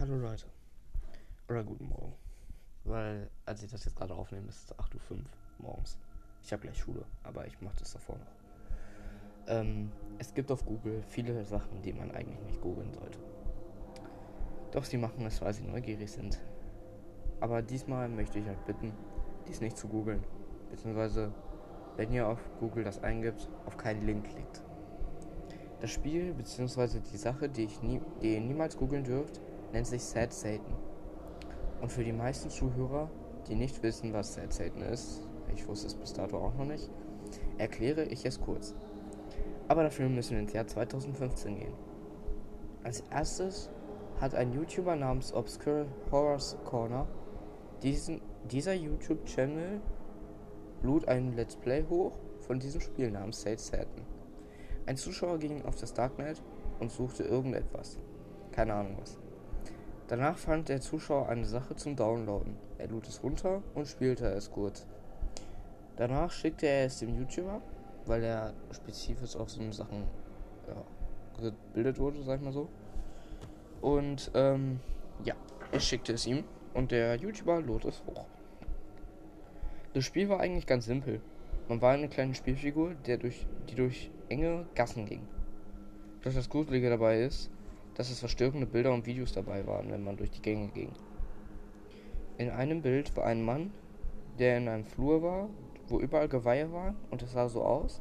Hallo Leute. Oder guten Morgen. Weil, als ich das jetzt gerade aufnehme, ist es 8.05 Uhr morgens. Ich habe gleich Schule, aber ich mache das davor noch. Ähm, es gibt auf Google viele Sachen, die man eigentlich nicht googeln sollte. Doch sie machen es, weil sie neugierig sind. Aber diesmal möchte ich euch bitten, dies nicht zu googeln. Beziehungsweise, wenn ihr auf Google das eingibt, auf keinen Link klickt. Das Spiel bzw. die Sache, die, ich nie, die ihr niemals googeln dürft, nennt sich Sad Satan. Und für die meisten Zuhörer, die nicht wissen, was Sad Satan ist, ich wusste es bis dato auch noch nicht, erkläre ich es kurz. Aber dafür müssen wir ins Jahr 2015 gehen. Als erstes hat ein YouTuber namens Obscure Horrors Corner diesen, dieser YouTube-Channel lud ein Let's Play hoch von diesem Spiel namens Sad Satan. Ein Zuschauer ging auf das Darknet und suchte irgendetwas. Keine Ahnung was. Danach fand der Zuschauer eine Sache zum Downloaden. Er lud es runter und spielte es kurz. Danach schickte er es dem YouTuber, weil er spezifisch auf so Sachen ja, gebildet wurde, sag ich mal so. Und ähm, ja, er schickte es ihm und der YouTuber lud es hoch. Das Spiel war eigentlich ganz simpel. Man war eine kleine Spielfigur, der durch, die durch enge Gassen ging. Doch das Gruselige dabei ist, dass es verstörende Bilder und Videos dabei waren, wenn man durch die Gänge ging. In einem Bild war ein Mann, der in einem Flur war, wo überall Geweihe waren und es sah so aus,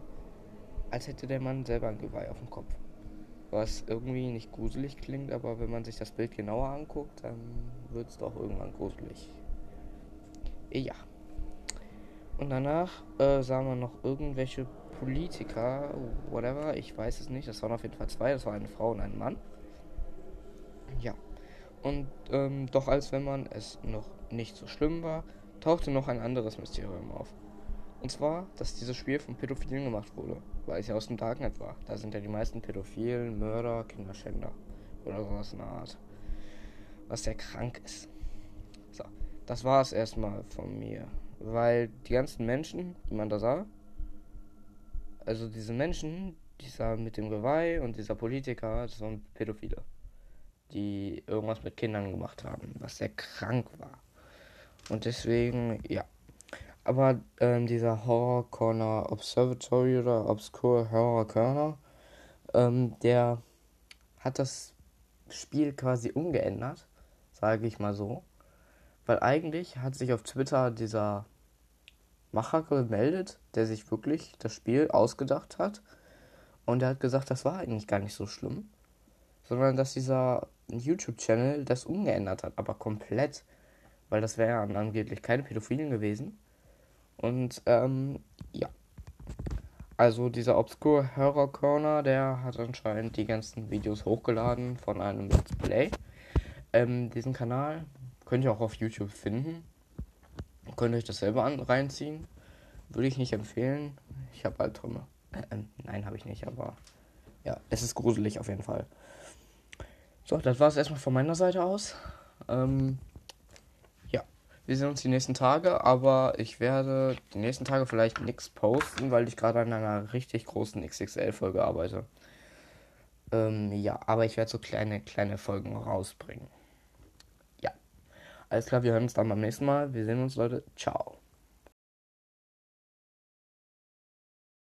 als hätte der Mann selber ein Geweih auf dem Kopf. Was irgendwie nicht gruselig klingt, aber wenn man sich das Bild genauer anguckt, dann wird es doch irgendwann gruselig. Ja. Und danach äh, sah man noch irgendwelche Politiker, whatever, ich weiß es nicht. Das waren auf jeden Fall zwei. Das war eine Frau und ein Mann. Ja. Und ähm, doch als wenn man es noch nicht so schlimm war, tauchte noch ein anderes Mysterium auf. Und zwar, dass dieses Spiel von Pädophilen gemacht wurde, weil es ja aus dem Darknet war. Da sind ja die meisten Pädophilen, Mörder, Kinderschänder oder sowas in der Art. Was sehr krank ist. So, das war es erstmal von mir. Weil die ganzen Menschen, die man da sah, also diese Menschen, dieser mit dem Geweih und dieser Politiker, das waren Pädophile, die irgendwas mit Kindern gemacht haben, was sehr krank war. Und deswegen, ja. Aber ähm, dieser Horror Corner Observatory oder Obscure Horror Corner, ähm, der hat das Spiel quasi umgeändert, sage ich mal so. Weil eigentlich hat sich auf Twitter dieser Macher gemeldet, der sich wirklich das Spiel ausgedacht hat. Und er hat gesagt, das war eigentlich gar nicht so schlimm. Sondern dass dieser YouTube-Channel das umgeändert hat, aber komplett. Weil das wären angeblich keine Pädophilen gewesen. Und ähm, ja. Also dieser Obscure Horror Corner, der hat anscheinend die ganzen Videos hochgeladen von einem Let's Play. Ähm, diesen Kanal Könnt ihr auch auf YouTube finden. Könnt ihr euch das selber an, reinziehen. Würde ich nicht empfehlen. Ich habe Albträume. Äh, äh, nein, habe ich nicht, aber ja, es ist gruselig auf jeden Fall. So, das war es erstmal von meiner Seite aus. Ähm, ja, wir sehen uns die nächsten Tage, aber ich werde die nächsten Tage vielleicht nichts posten, weil ich gerade an einer richtig großen XXL-Folge arbeite. Ähm, ja, aber ich werde so kleine, kleine Folgen rausbringen. Alles klar, wir hören uns dann beim nächsten Mal. Wir sehen uns, Leute. Ciao.